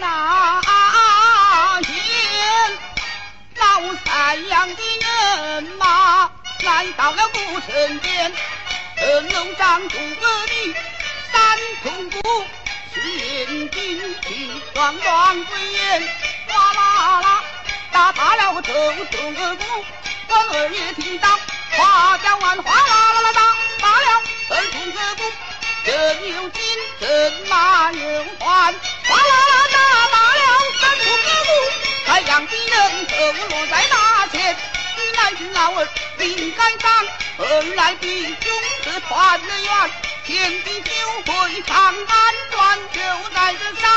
那天老三养的人马来到了古城边神龙上控各的三通鼓现今齐壮壮威严哗啦啦打怕了这的鼓我儿爷听到夸奖完哗啦啦啦打怕了这的鼓这牛金正马也来是老儿领杆上，而来的兄弟团圆，天地就会长安转，就在这山。